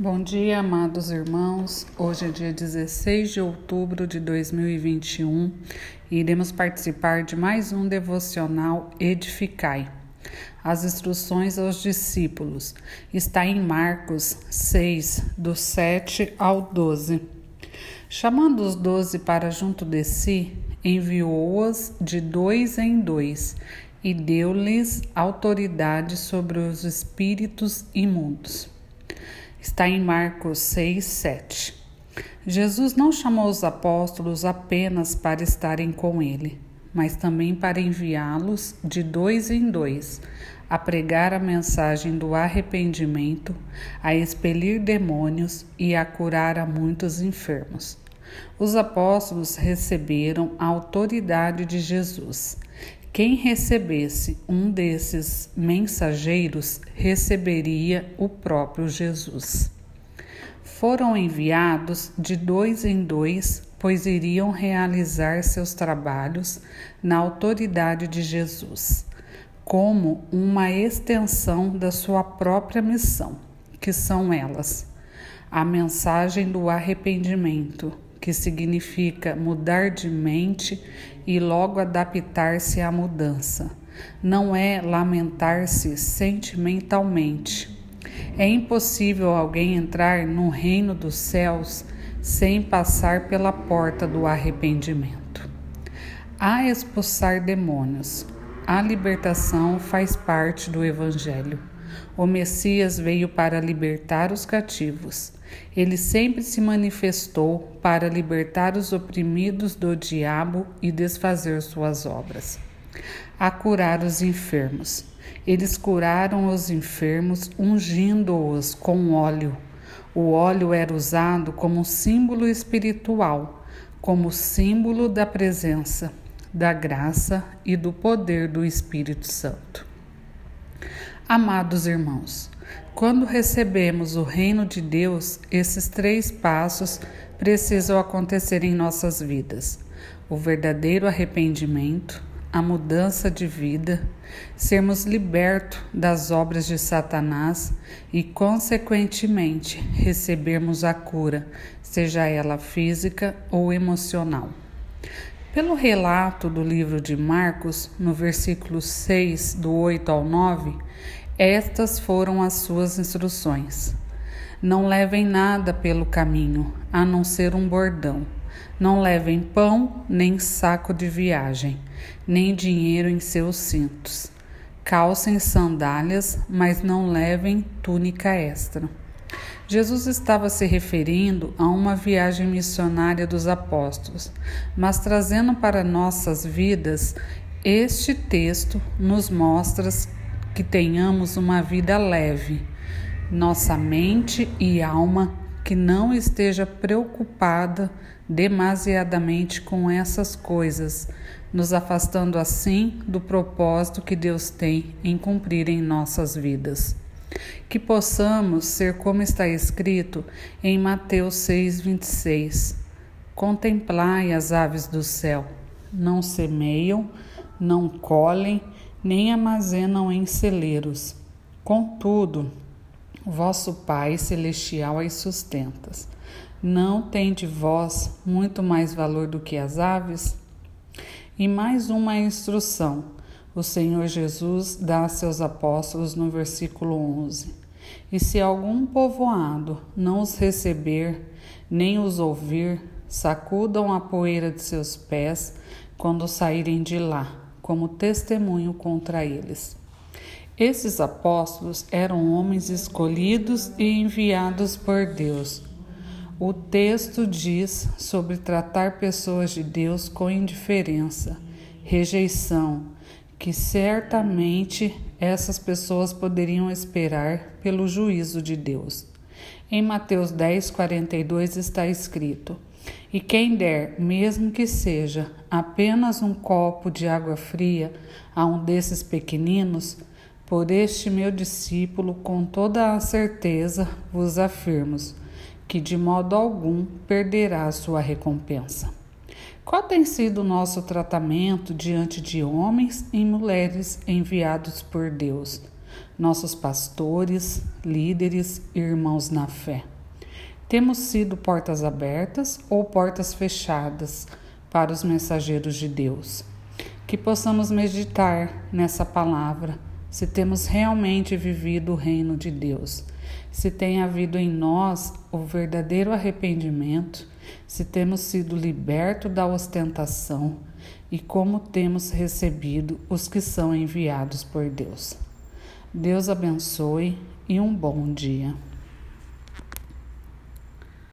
Bom dia, amados irmãos. Hoje é dia 16 de outubro de 2021 e iremos participar de mais um devocional Edificai. As instruções aos discípulos está em Marcos 6, do 7 ao 12. Chamando os doze para junto de si, enviou-as de dois em dois e deu-lhes autoridade sobre os espíritos imundos. Está em Marcos 6, 7. Jesus não chamou os apóstolos apenas para estarem com ele, mas também para enviá-los de dois em dois a pregar a mensagem do arrependimento, a expelir demônios e a curar a muitos enfermos. Os apóstolos receberam a autoridade de Jesus quem recebesse um desses mensageiros receberia o próprio Jesus. Foram enviados de dois em dois, pois iriam realizar seus trabalhos na autoridade de Jesus, como uma extensão da sua própria missão, que são elas: a mensagem do arrependimento que significa mudar de mente e logo adaptar-se à mudança. Não é lamentar-se sentimentalmente. É impossível alguém entrar no reino dos céus sem passar pela porta do arrependimento. A expulsar demônios. A libertação faz parte do Evangelho. O Messias veio para libertar os cativos. Ele sempre se manifestou para libertar os oprimidos do diabo e desfazer suas obras. A curar os enfermos. Eles curaram os enfermos ungindo-os com óleo. O óleo era usado como símbolo espiritual, como símbolo da presença, da graça e do poder do Espírito Santo. Amados irmãos, quando recebemos o reino de Deus, esses três passos precisam acontecer em nossas vidas: o verdadeiro arrependimento, a mudança de vida, sermos libertos das obras de Satanás e, consequentemente, recebermos a cura, seja ela física ou emocional. Pelo relato do livro de Marcos, no versículo 6, do 8 ao 9, estas foram as suas instruções. Não levem nada pelo caminho, a não ser um bordão. Não levem pão, nem saco de viagem, nem dinheiro em seus cintos. Calcem sandálias, mas não levem túnica extra. Jesus estava se referindo a uma viagem missionária dos apóstolos, mas trazendo para nossas vidas, este texto nos mostra que tenhamos uma vida leve, nossa mente e alma que não esteja preocupada demasiadamente com essas coisas, nos afastando assim do propósito que Deus tem em cumprir em nossas vidas que possamos ser como está escrito em Mateus 6:26. Contemplai as aves do céu, não semeiam, não colhem, nem armazenam em celeiros. Contudo, vosso Pai celestial as sustenta. Não tem de vós muito mais valor do que as aves? E mais uma instrução o Senhor Jesus dá a seus apóstolos no versículo 11: E se algum povoado não os receber, nem os ouvir, sacudam a poeira de seus pés quando saírem de lá, como testemunho contra eles. Esses apóstolos eram homens escolhidos e enviados por Deus. O texto diz sobre tratar pessoas de Deus com indiferença, rejeição, que certamente essas pessoas poderiam esperar pelo juízo de Deus. Em Mateus 10, 42 está escrito: E quem der, mesmo que seja apenas um copo de água fria a um desses pequeninos, por este meu discípulo, com toda a certeza vos afirmo que de modo algum perderá sua recompensa. Qual tem sido o nosso tratamento diante de homens e mulheres enviados por Deus? nossos pastores, líderes e irmãos na fé. Temos sido portas abertas ou portas fechadas para os mensageiros de Deus? Que possamos meditar nessa palavra, se temos realmente vivido o reino de Deus, se tem havido em nós o verdadeiro arrependimento, se temos sido libertos da ostentação e como temos recebido os que são enviados por Deus. Deus abençoe e um bom dia.